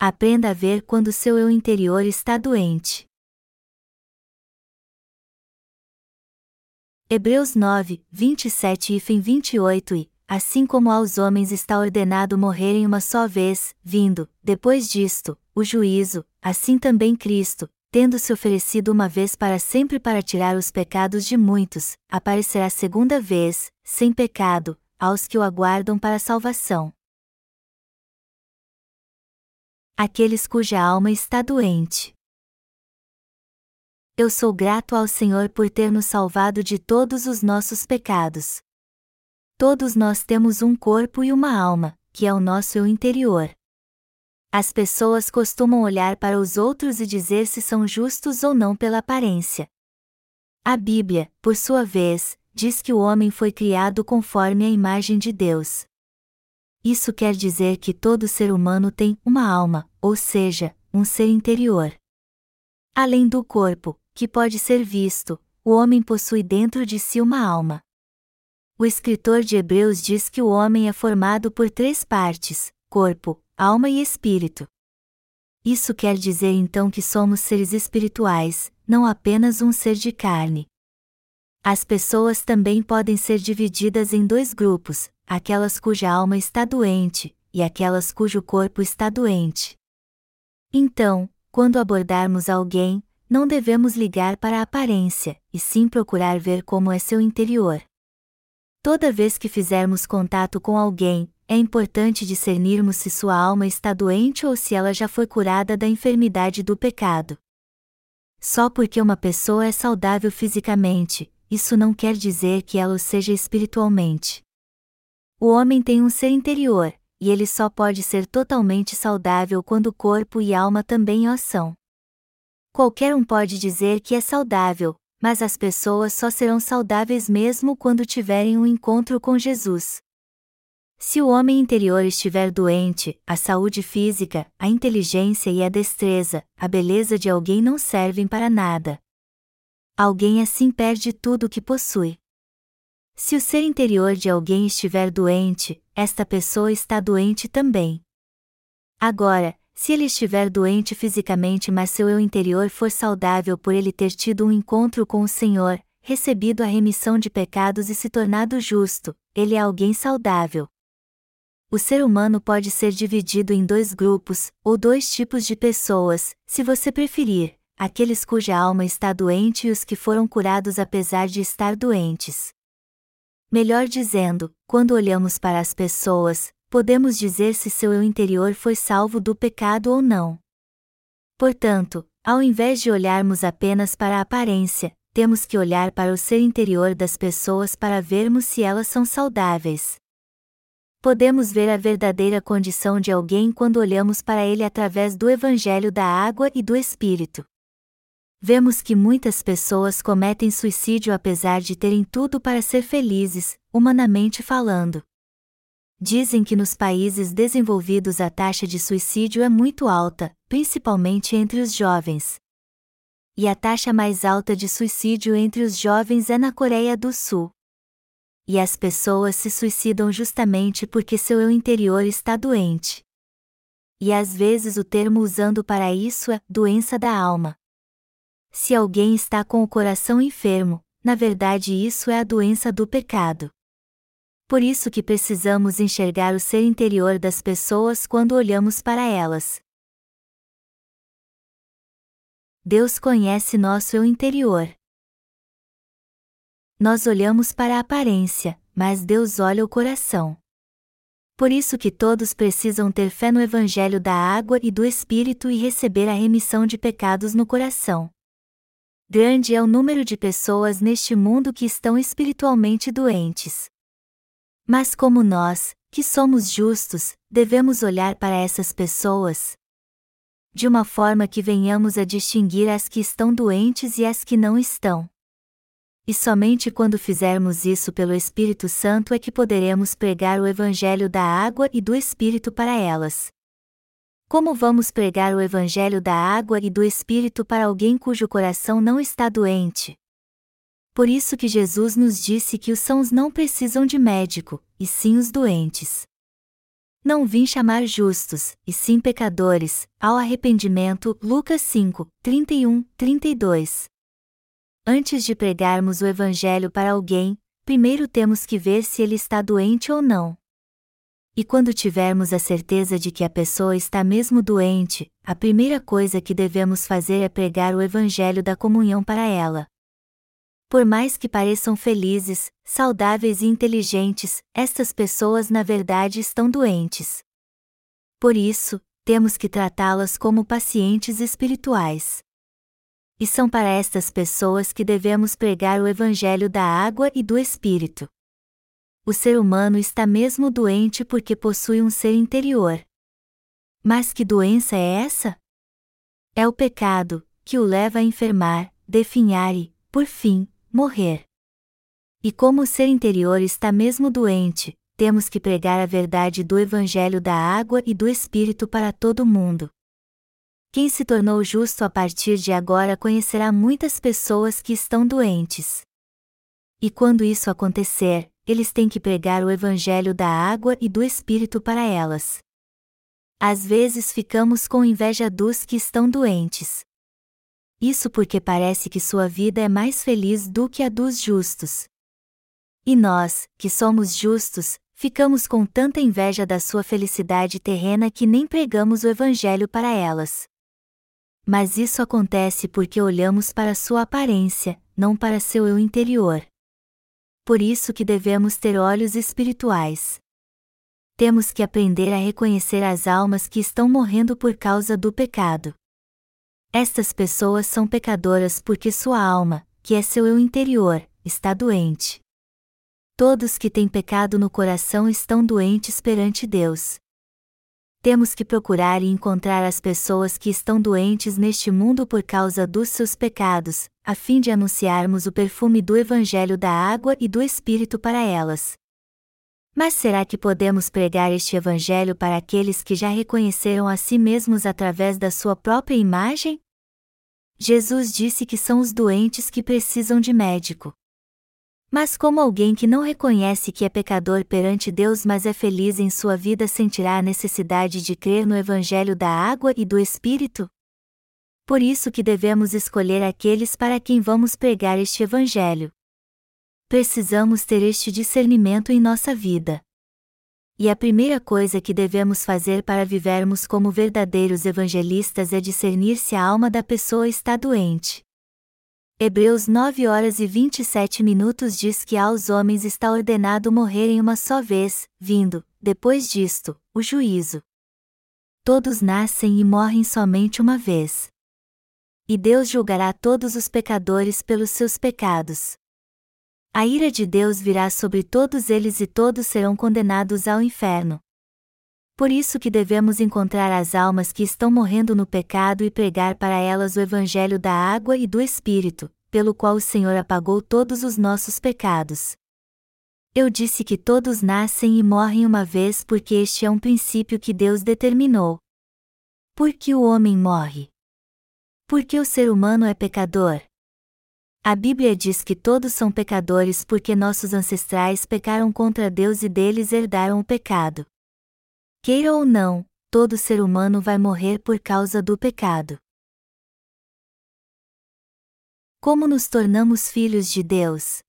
Aprenda a ver quando seu eu interior está doente. Hebreus 9, 27 e fim 28 e, assim como aos homens está ordenado morrerem uma só vez, vindo, depois disto, o juízo, assim também Cristo, tendo se oferecido uma vez para sempre para tirar os pecados de muitos, aparecerá segunda vez, sem pecado, aos que o aguardam para a salvação. Aqueles cuja alma está doente. Eu sou grato ao Senhor por ter nos salvado de todos os nossos pecados. Todos nós temos um corpo e uma alma, que é o nosso eu interior. As pessoas costumam olhar para os outros e dizer se são justos ou não pela aparência. A Bíblia, por sua vez, diz que o homem foi criado conforme a imagem de Deus. Isso quer dizer que todo ser humano tem uma alma, ou seja, um ser interior. Além do corpo, que pode ser visto, o homem possui dentro de si uma alma. O escritor de Hebreus diz que o homem é formado por três partes: corpo, alma e espírito. Isso quer dizer então que somos seres espirituais, não apenas um ser de carne. As pessoas também podem ser divididas em dois grupos: aquelas cuja alma está doente, e aquelas cujo corpo está doente. Então, quando abordarmos alguém, não devemos ligar para a aparência, e sim procurar ver como é seu interior. Toda vez que fizermos contato com alguém, é importante discernirmos se sua alma está doente ou se ela já foi curada da enfermidade do pecado. Só porque uma pessoa é saudável fisicamente, isso não quer dizer que ela o seja espiritualmente. O homem tem um ser interior, e ele só pode ser totalmente saudável quando corpo e alma também o são. Qualquer um pode dizer que é saudável, mas as pessoas só serão saudáveis mesmo quando tiverem um encontro com Jesus. Se o homem interior estiver doente, a saúde física, a inteligência e a destreza, a beleza de alguém não servem para nada. Alguém assim perde tudo o que possui. Se o ser interior de alguém estiver doente, esta pessoa está doente também. Agora, se ele estiver doente fisicamente, mas seu eu interior for saudável por ele ter tido um encontro com o Senhor, recebido a remissão de pecados e se tornado justo, ele é alguém saudável. O ser humano pode ser dividido em dois grupos, ou dois tipos de pessoas, se você preferir: aqueles cuja alma está doente e os que foram curados apesar de estar doentes. Melhor dizendo, quando olhamos para as pessoas, podemos dizer se seu eu interior foi salvo do pecado ou não. Portanto, ao invés de olharmos apenas para a aparência, temos que olhar para o ser interior das pessoas para vermos se elas são saudáveis. Podemos ver a verdadeira condição de alguém quando olhamos para ele através do Evangelho da Água e do Espírito. Vemos que muitas pessoas cometem suicídio apesar de terem tudo para ser felizes, humanamente falando. Dizem que nos países desenvolvidos a taxa de suicídio é muito alta, principalmente entre os jovens. E a taxa mais alta de suicídio entre os jovens é na Coreia do Sul e as pessoas se suicidam justamente porque seu eu interior está doente. E às vezes o termo usando para isso é doença da alma. Se alguém está com o coração enfermo, na verdade isso é a doença do pecado. Por isso que precisamos enxergar o ser interior das pessoas quando olhamos para elas. Deus conhece nosso eu interior. Nós olhamos para a aparência, mas Deus olha o coração. Por isso que todos precisam ter fé no evangelho da água e do espírito e receber a remissão de pecados no coração. Grande é o número de pessoas neste mundo que estão espiritualmente doentes. Mas como nós, que somos justos, devemos olhar para essas pessoas, de uma forma que venhamos a distinguir as que estão doentes e as que não estão. E somente quando fizermos isso pelo Espírito Santo é que poderemos pregar o Evangelho da água e do Espírito para elas. Como vamos pregar o Evangelho da água e do Espírito para alguém cujo coração não está doente? Por isso que Jesus nos disse que os sãos não precisam de médico, e sim os doentes. Não vim chamar justos, e sim pecadores, ao arrependimento. Lucas 5, 31, 32. Antes de pregarmos o Evangelho para alguém, primeiro temos que ver se ele está doente ou não. E quando tivermos a certeza de que a pessoa está mesmo doente, a primeira coisa que devemos fazer é pregar o Evangelho da comunhão para ela. Por mais que pareçam felizes, saudáveis e inteligentes, estas pessoas na verdade estão doentes. Por isso, temos que tratá-las como pacientes espirituais. E são para estas pessoas que devemos pregar o Evangelho da água e do Espírito. O ser humano está mesmo doente porque possui um ser interior. Mas que doença é essa? É o pecado, que o leva a enfermar, definhar e, por fim, morrer. E como o ser interior está mesmo doente, temos que pregar a verdade do Evangelho da água e do Espírito para todo mundo. Quem se tornou justo a partir de agora conhecerá muitas pessoas que estão doentes. E quando isso acontecer, eles têm que pregar o Evangelho da água e do Espírito para elas. Às vezes ficamos com inveja dos que estão doentes. Isso porque parece que sua vida é mais feliz do que a dos justos. E nós, que somos justos, ficamos com tanta inveja da sua felicidade terrena que nem pregamos o Evangelho para elas. Mas isso acontece porque olhamos para sua aparência, não para seu eu interior. Por isso que devemos ter olhos espirituais. Temos que aprender a reconhecer as almas que estão morrendo por causa do pecado. Estas pessoas são pecadoras porque sua alma, que é seu eu interior, está doente. Todos que têm pecado no coração estão doentes perante Deus. Temos que procurar e encontrar as pessoas que estão doentes neste mundo por causa dos seus pecados, a fim de anunciarmos o perfume do Evangelho da água e do Espírito para elas. Mas será que podemos pregar este Evangelho para aqueles que já reconheceram a si mesmos através da sua própria imagem? Jesus disse que são os doentes que precisam de médico. Mas como alguém que não reconhece que é pecador perante Deus, mas é feliz em sua vida, sentirá a necessidade de crer no Evangelho da água e do Espírito? Por isso que devemos escolher aqueles para quem vamos pregar este Evangelho precisamos ter este discernimento em nossa vida. E a primeira coisa que devemos fazer para vivermos como verdadeiros evangelistas é discernir se a alma da pessoa está doente. Hebreus 9 horas e 27 minutos diz que aos homens está ordenado morrerem uma só vez, vindo, depois disto, o juízo. Todos nascem e morrem somente uma vez. E Deus julgará todos os pecadores pelos seus pecados. A ira de Deus virá sobre todos eles e todos serão condenados ao inferno. Por isso que devemos encontrar as almas que estão morrendo no pecado e pregar para elas o evangelho da água e do espírito, pelo qual o Senhor apagou todos os nossos pecados. Eu disse que todos nascem e morrem uma vez porque este é um princípio que Deus determinou. Por que o homem morre? Porque o ser humano é pecador. A Bíblia diz que todos são pecadores porque nossos ancestrais pecaram contra Deus e deles herdaram o pecado. Queira ou não, todo ser humano vai morrer por causa do pecado. Como nos tornamos filhos de Deus?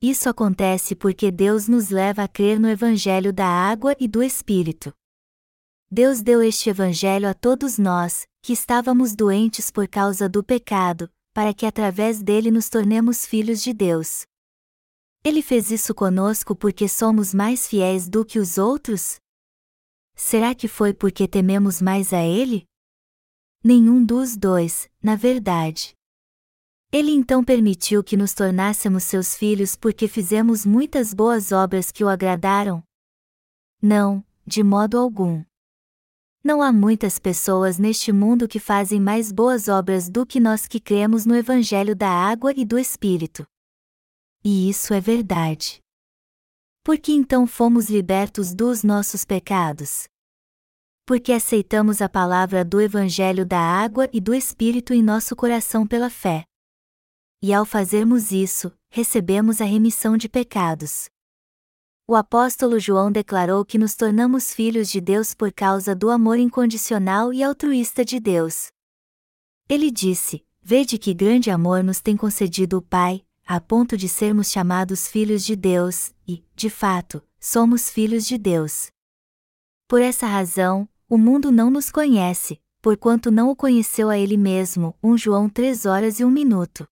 Isso acontece porque Deus nos leva a crer no Evangelho da água e do Espírito. Deus deu este Evangelho a todos nós, que estávamos doentes por causa do pecado, para que através dele nos tornemos filhos de Deus. Ele fez isso conosco porque somos mais fiéis do que os outros? Será que foi porque tememos mais a Ele? Nenhum dos dois, na verdade. Ele então permitiu que nos tornássemos seus filhos porque fizemos muitas boas obras que o agradaram? Não, de modo algum. Não há muitas pessoas neste mundo que fazem mais boas obras do que nós que cremos no Evangelho da Água e do Espírito. E isso é verdade. Por que então fomos libertos dos nossos pecados? Porque aceitamos a palavra do Evangelho da Água e do Espírito em nosso coração pela fé. E ao fazermos isso, recebemos a remissão de pecados. O apóstolo João declarou que nos tornamos filhos de Deus por causa do amor incondicional e altruísta de Deus. Ele disse: Vede que grande amor nos tem concedido o Pai, a ponto de sermos chamados filhos de Deus, e, de fato, somos filhos de Deus. Por essa razão, o mundo não nos conhece, porquanto não o conheceu a ele mesmo. 1 João 3 horas e 1 minuto.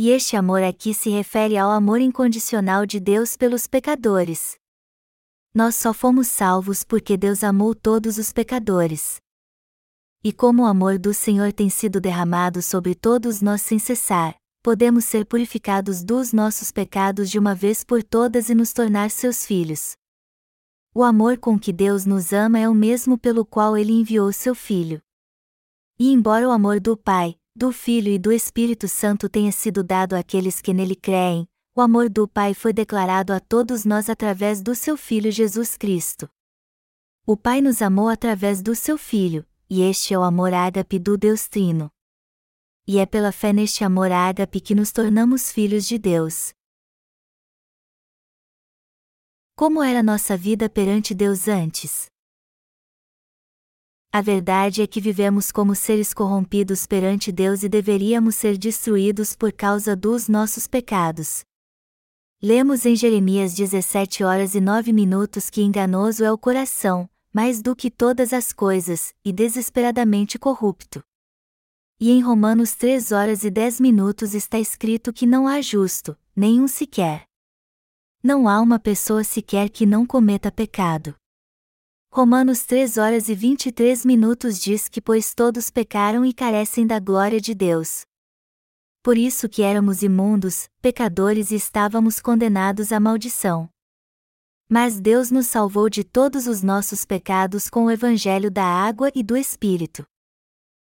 E este amor aqui se refere ao amor incondicional de Deus pelos pecadores. Nós só fomos salvos porque Deus amou todos os pecadores. E como o amor do Senhor tem sido derramado sobre todos nós sem cessar, podemos ser purificados dos nossos pecados de uma vez por todas e nos tornar seus filhos. O amor com que Deus nos ama é o mesmo pelo qual ele enviou seu Filho. E embora o amor do Pai, do Filho e do Espírito Santo tenha sido dado àqueles que nele creem, o amor do Pai foi declarado a todos nós através do seu Filho Jesus Cristo. O Pai nos amou através do seu Filho, e este é o amor ágape do Deus Trino. E é pela fé neste amor ágape que nos tornamos filhos de Deus. Como era nossa vida perante Deus antes? A verdade é que vivemos como seres corrompidos perante Deus e deveríamos ser destruídos por causa dos nossos pecados. Lemos em Jeremias 17 horas e 9 minutos que enganoso é o coração, mais do que todas as coisas, e desesperadamente corrupto. E em Romanos 3 horas e 10 minutos está escrito que não há justo, nenhum sequer. Não há uma pessoa sequer que não cometa pecado. Romanos 3 horas e 23 minutos diz que pois todos pecaram e carecem da glória de Deus. Por isso que éramos imundos, pecadores e estávamos condenados à maldição. Mas Deus nos salvou de todos os nossos pecados com o evangelho da água e do Espírito.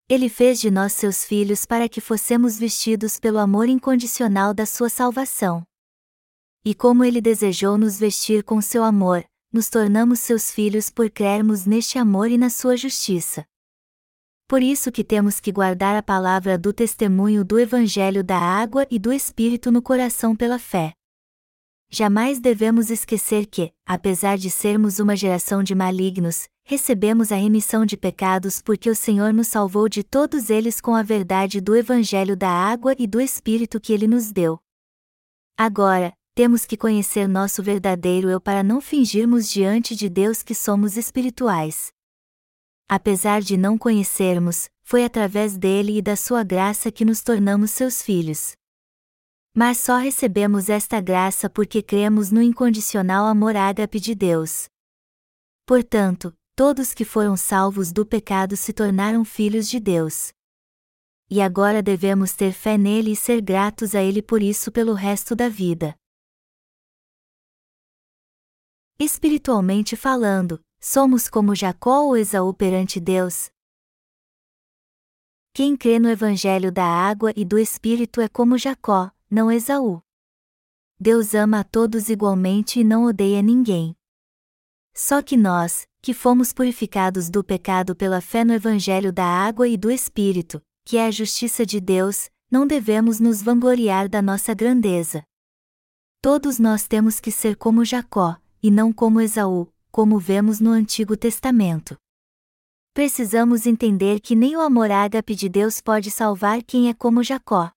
Ele fez de nós seus filhos para que fossemos vestidos pelo amor incondicional da sua salvação. E como ele desejou nos vestir com seu amor, nos tornamos seus filhos por crermos neste amor e na sua justiça. Por isso que temos que guardar a palavra do testemunho do Evangelho da água e do Espírito no coração pela fé. Jamais devemos esquecer que, apesar de sermos uma geração de malignos, recebemos a remissão de pecados porque o Senhor nos salvou de todos eles com a verdade do Evangelho da água e do Espírito que Ele nos deu. Agora, temos que conhecer nosso verdadeiro eu para não fingirmos diante de Deus que somos espirituais. Apesar de não conhecermos, foi através dele e da sua graça que nos tornamos seus filhos. Mas só recebemos esta graça porque cremos no incondicional amor ágape de Deus. Portanto, todos que foram salvos do pecado se tornaram filhos de Deus. E agora devemos ter fé nele e ser gratos a ele por isso pelo resto da vida. Espiritualmente falando, somos como Jacó ou Esaú perante Deus? Quem crê no Evangelho da água e do Espírito é como Jacó, não Esaú. Deus ama a todos igualmente e não odeia ninguém. Só que nós, que fomos purificados do pecado pela fé no Evangelho da água e do Espírito, que é a justiça de Deus, não devemos nos vangloriar da nossa grandeza. Todos nós temos que ser como Jacó, e não como Esaú, como vemos no Antigo Testamento. Precisamos entender que nem o amor ágape de Deus pode salvar quem é como Jacó.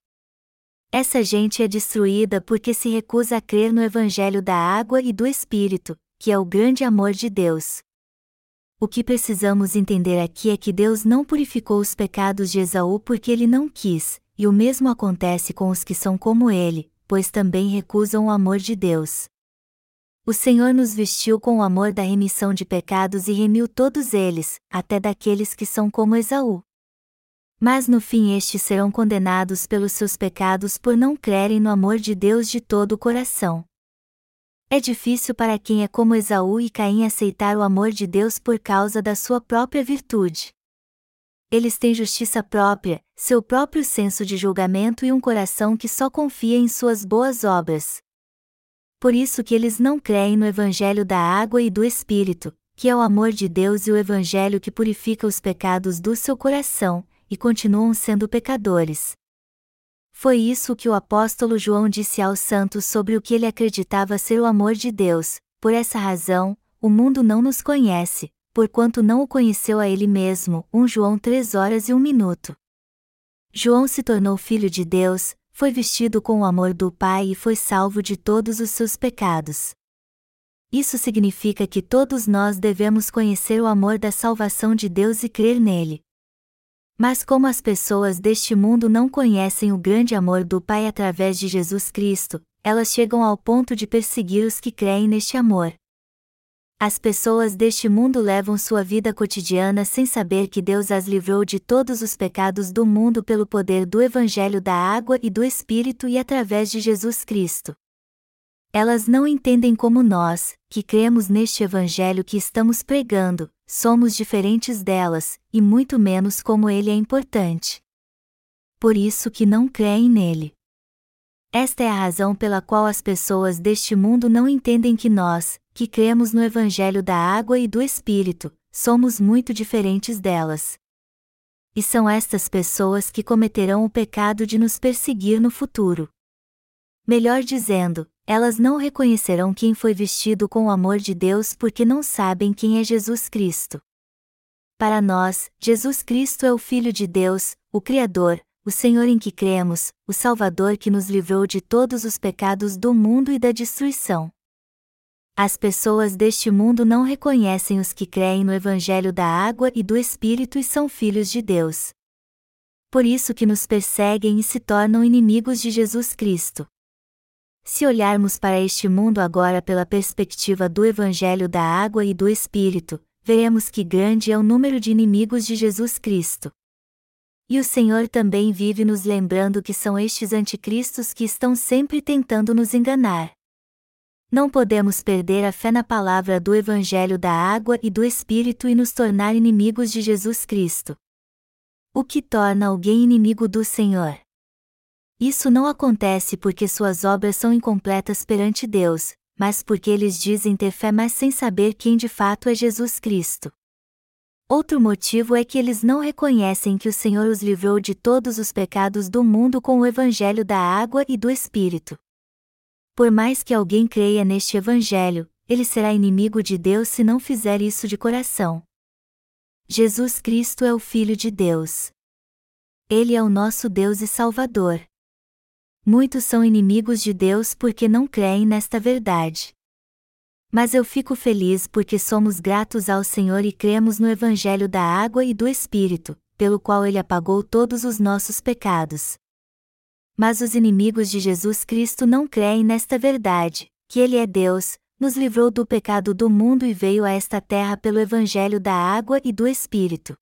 Essa gente é destruída porque se recusa a crer no Evangelho da água e do Espírito, que é o grande amor de Deus. O que precisamos entender aqui é que Deus não purificou os pecados de Esaú porque ele não quis, e o mesmo acontece com os que são como ele, pois também recusam o amor de Deus. O Senhor nos vestiu com o amor da remissão de pecados e remiu todos eles, até daqueles que são como Esaú. Mas no fim estes serão condenados pelos seus pecados por não crerem no amor de Deus de todo o coração. É difícil para quem é como Esaú e Caim aceitar o amor de Deus por causa da sua própria virtude. Eles têm justiça própria, seu próprio senso de julgamento e um coração que só confia em suas boas obras por isso que eles não creem no Evangelho da água e do Espírito, que é o amor de Deus e o Evangelho que purifica os pecados do seu coração, e continuam sendo pecadores. Foi isso que o apóstolo João disse aos santos sobre o que ele acreditava ser o amor de Deus. Por essa razão, o mundo não nos conhece, porquanto não o conheceu a ele mesmo. 1 João 3 horas e 1 minuto. João se tornou filho de Deus, foi vestido com o amor do Pai e foi salvo de todos os seus pecados. Isso significa que todos nós devemos conhecer o amor da salvação de Deus e crer nele. Mas como as pessoas deste mundo não conhecem o grande amor do Pai através de Jesus Cristo, elas chegam ao ponto de perseguir os que creem neste amor. As pessoas deste mundo levam sua vida cotidiana sem saber que Deus as livrou de todos os pecados do mundo pelo poder do Evangelho da Água e do Espírito e através de Jesus Cristo. Elas não entendem como nós, que cremos neste Evangelho que estamos pregando, somos diferentes delas, e muito menos como ele é importante. Por isso que não creem nele. Esta é a razão pela qual as pessoas deste mundo não entendem que nós, que cremos no Evangelho da Água e do Espírito, somos muito diferentes delas. E são estas pessoas que cometerão o pecado de nos perseguir no futuro. Melhor dizendo, elas não reconhecerão quem foi vestido com o amor de Deus porque não sabem quem é Jesus Cristo. Para nós, Jesus Cristo é o Filho de Deus, o Criador, o Senhor em que cremos, o Salvador que nos livrou de todos os pecados do mundo e da destruição. As pessoas deste mundo não reconhecem os que creem no Evangelho da água e do Espírito e são filhos de Deus. Por isso que nos perseguem e se tornam inimigos de Jesus Cristo. Se olharmos para este mundo agora pela perspectiva do Evangelho da água e do Espírito, veremos que grande é o número de inimigos de Jesus Cristo. E o Senhor também vive nos lembrando que são estes anticristos que estão sempre tentando nos enganar. Não podemos perder a fé na palavra do Evangelho da água e do Espírito e nos tornar inimigos de Jesus Cristo. O que torna alguém inimigo do Senhor? Isso não acontece porque suas obras são incompletas perante Deus, mas porque eles dizem ter fé mas sem saber quem de fato é Jesus Cristo. Outro motivo é que eles não reconhecem que o Senhor os livrou de todos os pecados do mundo com o Evangelho da água e do Espírito. Por mais que alguém creia neste Evangelho, ele será inimigo de Deus se não fizer isso de coração. Jesus Cristo é o Filho de Deus. Ele é o nosso Deus e Salvador. Muitos são inimigos de Deus porque não creem nesta verdade. Mas eu fico feliz porque somos gratos ao Senhor e cremos no Evangelho da água e do Espírito, pelo qual ele apagou todos os nossos pecados. Mas os inimigos de Jesus Cristo não creem nesta verdade, que ele é Deus, nos livrou do pecado do mundo e veio a esta terra pelo Evangelho da água e do Espírito.